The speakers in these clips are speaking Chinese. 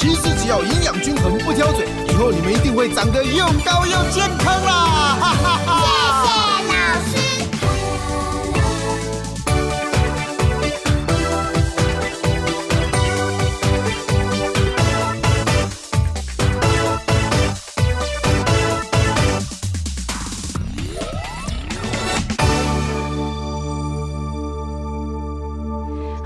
其实只要营养均衡，不挑嘴，以后你们一定会长得又高又健康啦！哈哈哈。谢谢老师。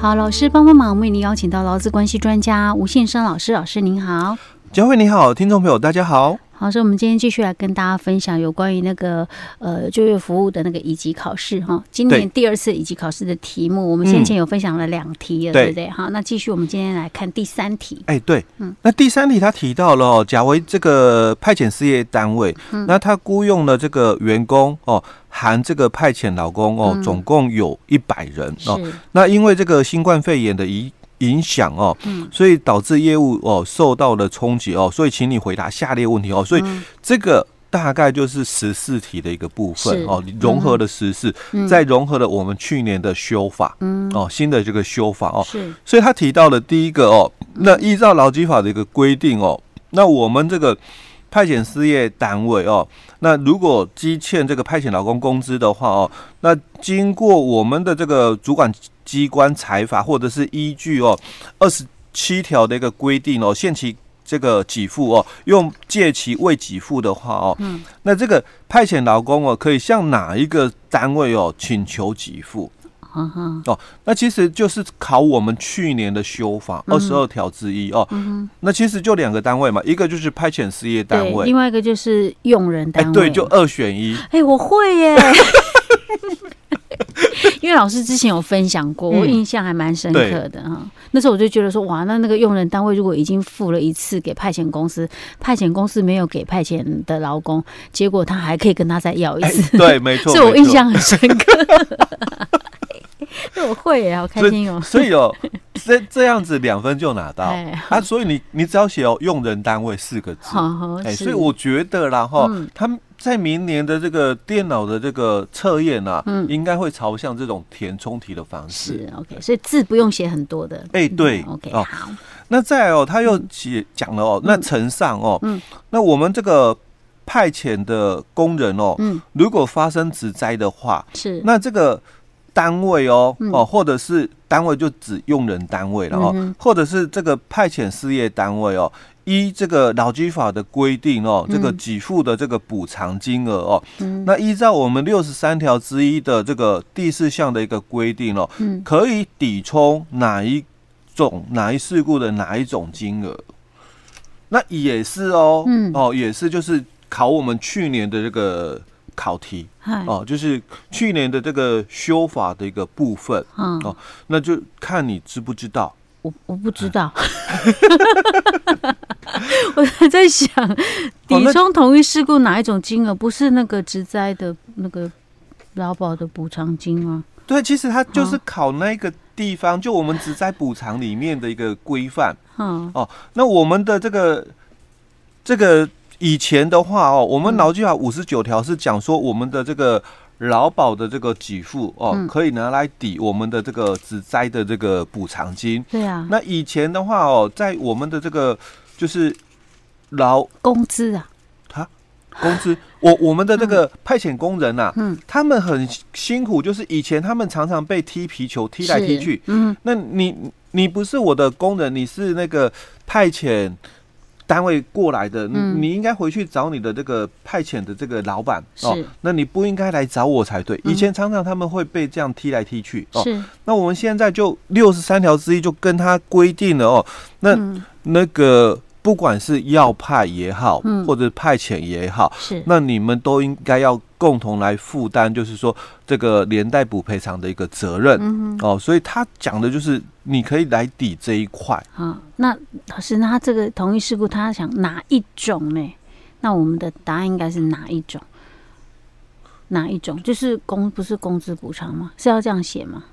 好，老师帮帮忙，为您邀请到劳资关系专家吴信生老师。老师您好，佳慧你好，听众朋友大家好。好，所以我们今天继续来跟大家分享有关于那个呃就业服务的那个乙级考试哈。今年第二次乙级考试的题目，我们先前有分享了两题了，对不对？好，那继续我们今天来看第三题。哎，对，嗯，那第三题他提到了哦，假为这个派遣事业单位，那他雇佣了这个员工哦，含这个派遣劳工哦，总共有一百人哦。那因为这个新冠肺炎的影影响哦，所以导致业务哦受到了冲击哦，所以请你回答下列问题哦。所以这个大概就是十四题的一个部分哦，融合了十四，再融合了我们去年的修法，嗯。哦，新的这个修法哦。所以他提到了第一个哦，那依照劳基法的一个规定哦，那我们这个派遣事业单位哦，那如果积欠这个派遣劳工工资的话哦，那经过我们的这个主管。机关裁罚，或者是依据哦二十七条的一个规定哦，限期这个给付哦，用借期未给付的话哦，嗯，那这个派遣劳工哦，可以向哪一个单位哦请求给付？嗯哼，哦，那其实就是考我们去年的修法二十二条之一哦，嗯，那其实就两个单位嘛，一个就是派遣事业单位，另外一个就是用人单位，对，就二选一。哎，我会耶。因为老师之前有分享过，我印象还蛮深刻的哈。嗯、那时候我就觉得说，哇，那那个用人单位如果已经付了一次给派遣公司，派遣公司没有给派遣的劳工，结果他还可以跟他再要一次，欸、对，没错，所以我印象很深刻。那我会耶，好开心哦。所以哦，这这样子两分就拿到啊。所以你你只要写哦，用人单位四个字，哎，所以我觉得啦哈，他们。在明年的这个电脑的这个测验啊，嗯，应该会朝向这种填充题的方式。是 OK，所以字不用写很多的。哎，对，OK，好。那再来哦，他又写讲了哦，那呈上哦，嗯，那我们这个派遣的工人哦，嗯，如果发生职灾的话，是那这个单位哦，哦，或者是单位就指用人单位了哦，或者是这个派遣事业单位哦。依这个劳基法的规定哦，这个给付的这个补偿金额哦，嗯、那依照我们六十三条之一的这个第四项的一个规定哦，嗯、可以抵充哪一种哪一事故的哪一种金额？那也是哦，嗯、哦，也是就是考我们去年的这个考题，嗯、哦，就是去年的这个修法的一个部分，嗯、哦，那就看你知不知道。我我不知道，我还在想抵充同一事故哪一种金额？不是那个职灾的那个劳保的补偿金吗？对，其实它就是考那个地方，就我们职灾补偿里面的一个规范。嗯哦，那我们的这个这个以前的话哦，我们劳基法五十九条是讲说我们的这个。劳保的这个给付哦，嗯、可以拿来抵我们的这个职灾的这个补偿金。对啊，那以前的话哦，在我们的这个就是劳工资啊，他工资，我我们的这个派遣工人呐、啊，嗯，他们很辛苦，就是以前他们常常被踢皮球，踢来踢去。嗯，那你你不是我的工人，你是那个派遣。单位过来的，嗯、你应该回去找你的这个派遣的这个老板哦，那你不应该来找我才对。以前常常他们会被这样踢来踢去哦。那我们现在就六十三条之一就跟他规定了哦，那、嗯、那个不管是要派也好，嗯、或者派遣也好，是，那你们都应该要。共同来负担，就是说这个连带补赔偿的一个责任、嗯、哦。所以他讲的就是你可以来抵这一块。啊，那老师，那他这个同一事故，他想哪一种呢？那我们的答案应该是哪一种？哪一种？就是工不是工资补偿吗？是要这样写吗？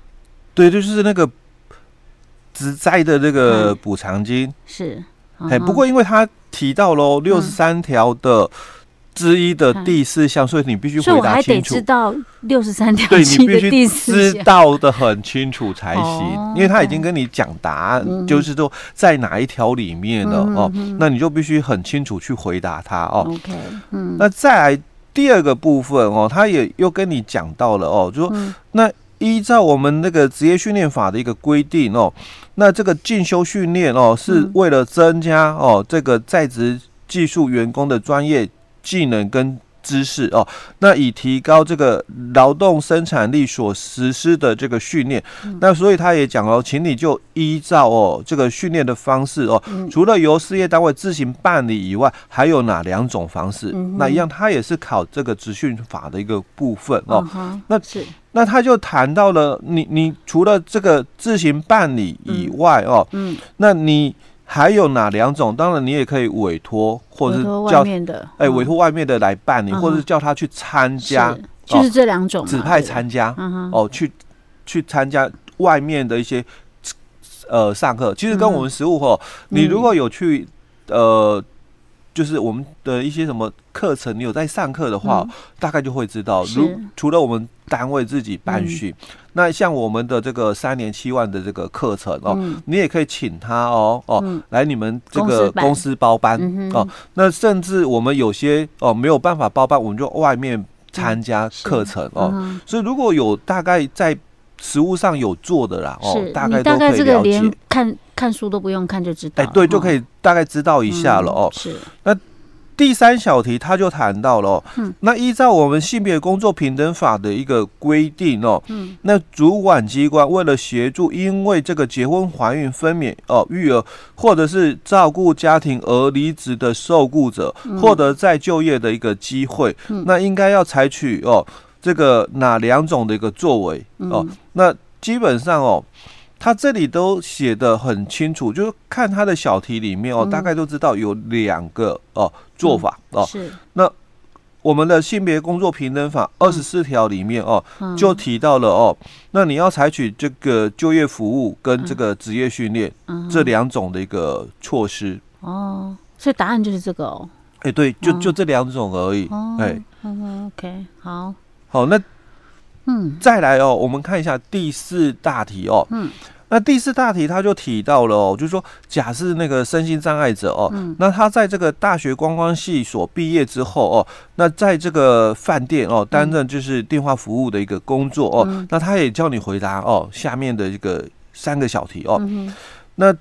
对，就是那个职灾的那个补偿金、嗯、是。哎，不过因为他提到喽六十三条的之一的第四项，所以你必须回答清楚。知道六十三条对，你必须知道的很清楚才行，因为他已经跟你讲答案，就是说在哪一条里面了哦，那你就必须很清楚去回答他哦。OK，嗯，那再来第二个部分哦，他也又跟你讲到了哦，就说那。依照我们那个职业训练法的一个规定哦，那这个进修训练哦，是为了增加哦这个在职技术员工的专业技能跟。知识哦，那以提高这个劳动生产力所实施的这个训练，嗯、那所以他也讲哦，请你就依照哦这个训练的方式哦，嗯、除了由事业单位自行办理以外，还有哪两种方式？嗯、那一样，他也是考这个职训法的一个部分哦。嗯、那是那他就谈到了你，你除了这个自行办理以外哦，嗯，那你。还有哪两种？当然，你也可以委托，或者是叫哎委托外面的来办理，或者是叫他去参加，就是这两种指派参加哦，去去参加外面的一些呃上课。其实跟我们实务吼，你如果有去呃，就是我们的一些什么课程，你有在上课的话，大概就会知道。如除了我们单位自己办训。那像我们的这个三年七万的这个课程哦，嗯、你也可以请他哦哦、嗯、来你们这个公司包班、嗯、哦。那甚至我们有些哦没有办法包班，我们就外面参加课程、嗯、哦。嗯、所以如果有大概在实物上有做的啦哦，大概都可以了解。看看书都不用看就知道，哎对，就可以大概知道一下了哦。嗯、是那。第三小题，他就谈到了、哦，嗯，那依照我们性别工作平等法的一个规定哦，嗯，那主管机关为了协助因为这个结婚、怀孕、分娩哦、育儿或者是照顾家庭而离职的受雇者，获得再就业的一个机会，嗯、那应该要采取哦这个哪两种的一个作为哦？那基本上哦。他这里都写的很清楚，就是看他的小题里面哦，大概都知道有两个哦做法哦。是。那我们的性别工作平等法二十四条里面哦，就提到了哦，那你要采取这个就业服务跟这个职业训练这两种的一个措施。哦，所以答案就是这个哦。哎，对，就就这两种而已。哎，OK，好。好，那。嗯，再来哦，我们看一下第四大题哦。嗯，那第四大题他就提到了哦，就是说，假设那个身心障碍者哦，嗯、那他在这个大学观光系所毕业之后哦，那在这个饭店哦担任就是电话服务的一个工作哦，嗯、那他也叫你回答哦下面的一个三个小题哦，嗯、那。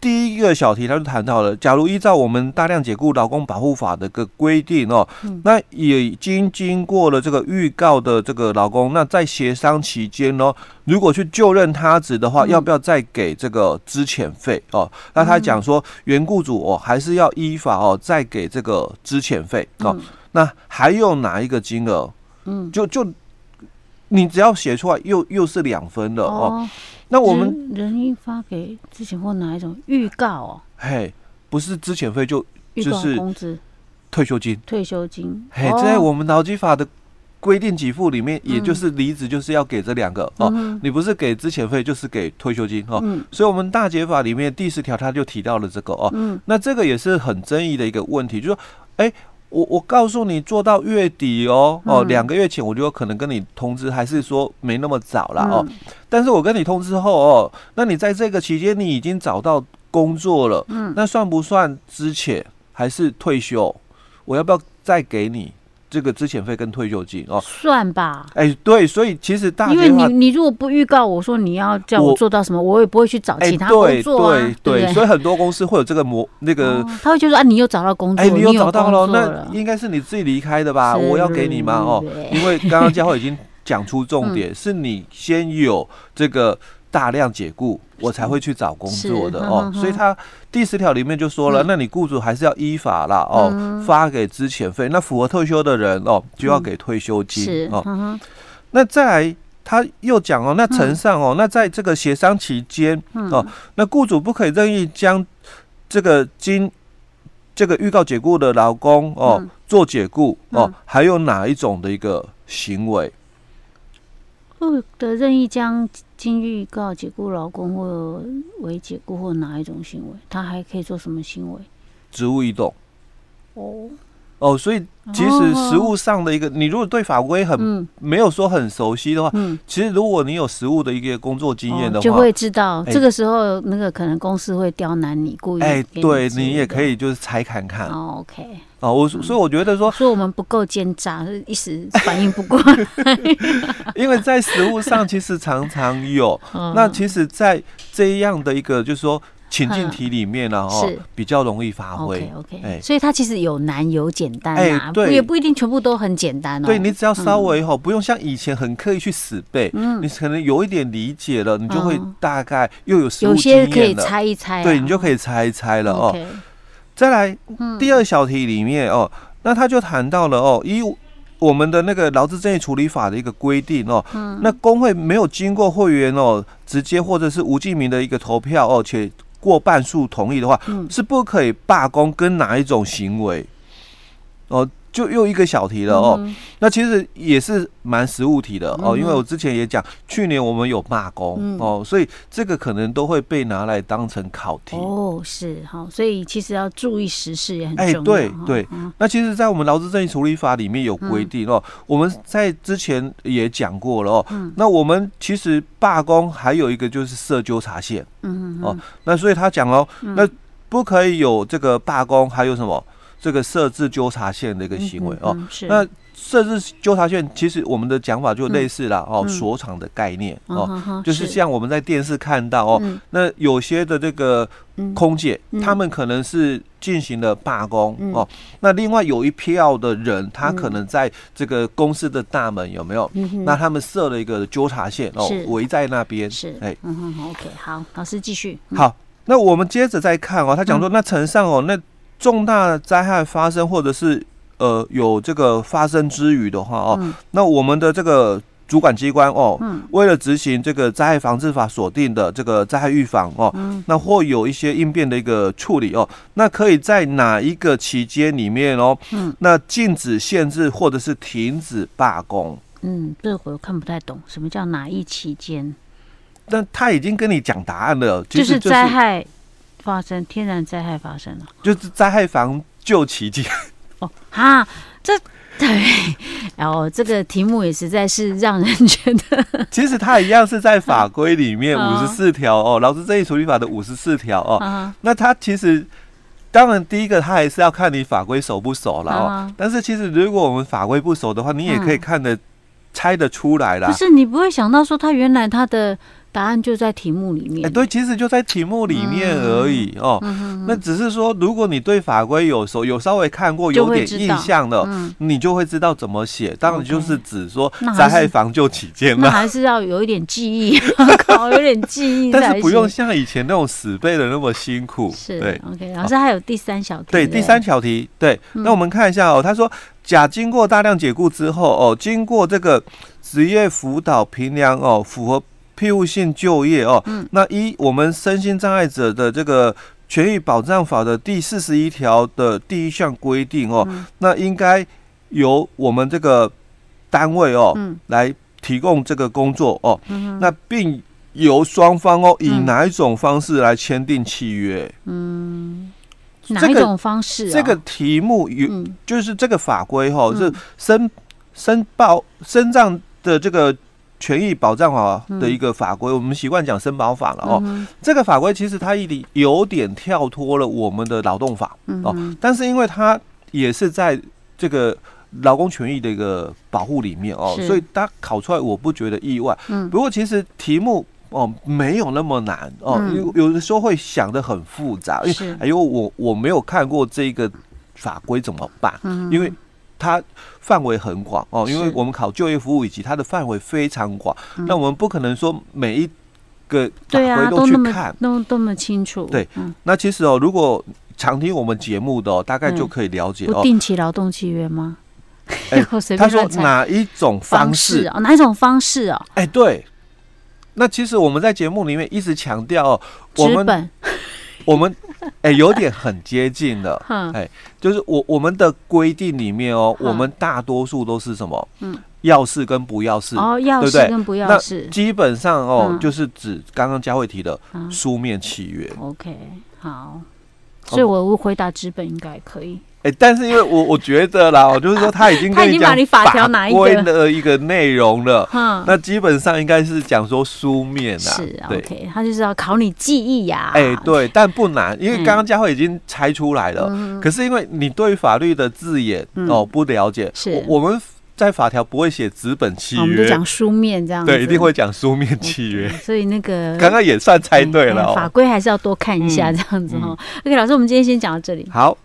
第一个小题，他就谈到了，假如依照我们大量解雇劳工保护法的个规定哦，嗯、那已经经过了这个预告的这个劳工，那在协商期间哦，如果去就任他职的话，嗯、要不要再给这个资遣费哦？那他讲说，原雇主哦还是要依法哦再给这个资遣费哦。嗯、那还有哪一个金额？嗯，就就你只要写出来又，又又是两分的哦。哦那我们人应发给之前或哪一种预告哦？嘿，不是之前费就就是工资、退休金、退休金。嘿，在我们劳基法的规定给付里面，也就是离职就是要给这两个哦。你不是给之前费，就是给退休金哦。所以，我们大解法里面第十条他就提到了这个哦。嗯，那这个也是很争议的一个问题，就是说，哎。我我告诉你做到月底哦哦，两个月前我就有可能跟你通知，还是说没那么早了哦。但是我跟你通知后哦，那你在这个期间你已经找到工作了，嗯，那算不算之前还是退休？我要不要再给你？这个之前费跟退休金哦，算吧。哎，对，所以其实大，因为你你如果不预告我说你要叫我做到什么，我也不会去找其他工作啊。对对，所以很多公司会有这个模那个，他会觉得啊，你又找到工作，哎，你又找到了，那应该是你自己离开的吧？我要给你吗？哦，因为刚刚佳慧已经讲出重点，是你先有这个大量解雇，我才会去找工作的哦。所以他第十条里面就说了，嗯、那你雇主还是要依法啦哦，嗯、发给资遣费。那符合退休的人哦，就要给退休金、嗯、哦。嗯、那再来，他又讲哦，那承上哦，嗯、那在这个协商期间、嗯、哦，那雇主不可以任意将这个经这个预告解雇的劳工哦、嗯、做解雇哦，嗯、还有哪一种的一个行为？不得任意将经预告解雇劳工或为解雇或哪一种行为，他还可以做什么行为？职务异动。哦哦，所以其实实物上的一个，你如果对法规很没有说很熟悉的话，嗯，其实如果你有实物的一个工作经验的话，就会知道这个时候那个可能公司会刁难你，故意哎，对你也可以就是拆看看。哦，OK。哦，我所以我觉得说，说我们不够奸诈，一时反应不过来。因为在实物上其实常常有，那其实，在这样的一个就是说。情境题里面呢，哦，比较容易发挥。OK OK，哎，所以它其实有难有简单哎，对，也不一定全部都很简单哦。对，你只要稍微哈，不用像以前很刻意去死背，嗯，你可能有一点理解了，你就会大概又有。有些可以猜一猜，对，你就可以猜一猜了哦。再来第二小题里面哦，那他就谈到了哦，一我们的那个劳资争议处理法的一个规定哦，那工会没有经过会员哦直接或者是无记名的一个投票哦，且过半数同意的话，是不可以罢工跟哪一种行为？哦，就又一个小题了哦。嗯、那其实也是蛮实务题的哦，因为我之前也讲，去年我们有罢工、嗯、哦，所以这个可能都会被拿来当成考题。哦，是好，所以其实要注意时事也很重要。哎，对对。嗯、那其实，在我们劳资争议处理法里面有规定哦，嗯、我们在之前也讲过了哦。嗯、那我们其实罢工还有一个就是设纠察线。嗯哦，那所以他讲哦，那不可以有这个罢工，还有什么？这个设置纠察线的一个行为哦，那设置纠察线其实我们的讲法就类似了哦，锁场的概念哦，就是。像我们在电视看到哦，那有些的这个空姐，他们可能是进行了罢工哦，那另外有一票的人，他可能在这个公司的大门有没有？那他们设了一个纠察线哦，围在那边是。哎，嗯哼，OK，好，老师继续。好，那我们接着再看哦，他讲说那承上哦那。重大灾害发生，或者是呃有这个发生之余的话哦，嗯、那我们的这个主管机关哦，嗯、为了执行这个灾害防治法所定的这个灾害预防哦，嗯、那或有一些应变的一个处理哦，那可以在哪一个期间里面哦，嗯、那禁止、限制或者是停止罢工？嗯，这我看不太懂，什么叫哪一期间？但他已经跟你讲答案了，就是灾害。发生天然灾害发生了，就是灾害防救奇迹。哦，哈，这 对，然后这个题目也实在是让人觉得，其实它一样是在法规里面 五十四条哦，劳资争议处理法的五十四条哦。啊、那它其实当然第一个，它还是要看你法规熟不熟了哦。啊、但是其实如果我们法规不熟的话，你也可以看得、嗯、猜得出来啦。不是，你不会想到说他原来他的。答案就在题目里面。哎，对，其实就在题目里面而已哦。那只是说，如果你对法规有熟，有稍微看过，有点印象的，你就会知道怎么写。当然就是指说灾害防救期间，那还是要有一点记忆，考有点记忆。但是不用像以前那种死背的那么辛苦。是，对。OK，老师还有第三小题。对，第三小题。对，那我们看一下哦。他说，甲经过大量解雇之后哦，经过这个职业辅导评量哦，符合。庇护性就业哦，嗯、那一我们身心障碍者的这个权益保障法的第四十一条的第一项规定哦，嗯、那应该由我们这个单位哦、嗯、来提供这个工作哦，嗯、那并由双方哦以哪一种方式来签订契约？嗯，哪一种方式、啊？这个题目有，嗯、就是这个法规哈、是申申报身障的这个。权益保障法的一个法规，我们习惯讲身保法了哦。这个法规其实它一点有点跳脱了我们的劳动法哦，但是因为它也是在这个劳工权益的一个保护里面哦，所以它考出来我不觉得意外。嗯。不过其实题目哦没有那么难哦，有有的时候会想的很复杂，因为哎呦我我没有看过这个法规怎么办？嗯因为。它范围很广哦，因为我们考就业服务以及它的范围非常广，嗯、那我们不可能说每一个对啊，都去看，都那么清楚。对，那其实哦，如果常听我们节目的哦，大概就可以了解哦。不定期劳动契约吗？哎，他说哪一种方式啊？哪一种方式哦？哎，对。那其实我们在节目里面一直强调哦，我们我们哎有点很接近了，哎，就是我我们的规定里面哦，我们大多数都是什么？嗯，要事跟不要事哦，要事跟不要事，基本上哦，就是指刚刚佳慧提的书面契约。OK，好，所以我回答纸本应该可以。哎，但是因为我我觉得啦，我 就是说他已经他已经把你讲法条哪一个的一个内容了，那基本上应该是讲说书面啊，是 OK，他就是要考你记忆呀。哎，对，但不难，因为刚刚佳慧已经猜出来了。可是因为你对法律的字眼哦不了解，是我们。在法条不会写纸本契约，我们就讲书面这样子。对，一定会讲书面契约。所以那个 刚刚也算猜对了。法规还是要多看一下这样子哈。OK，老师，我们今天先讲到这里。好。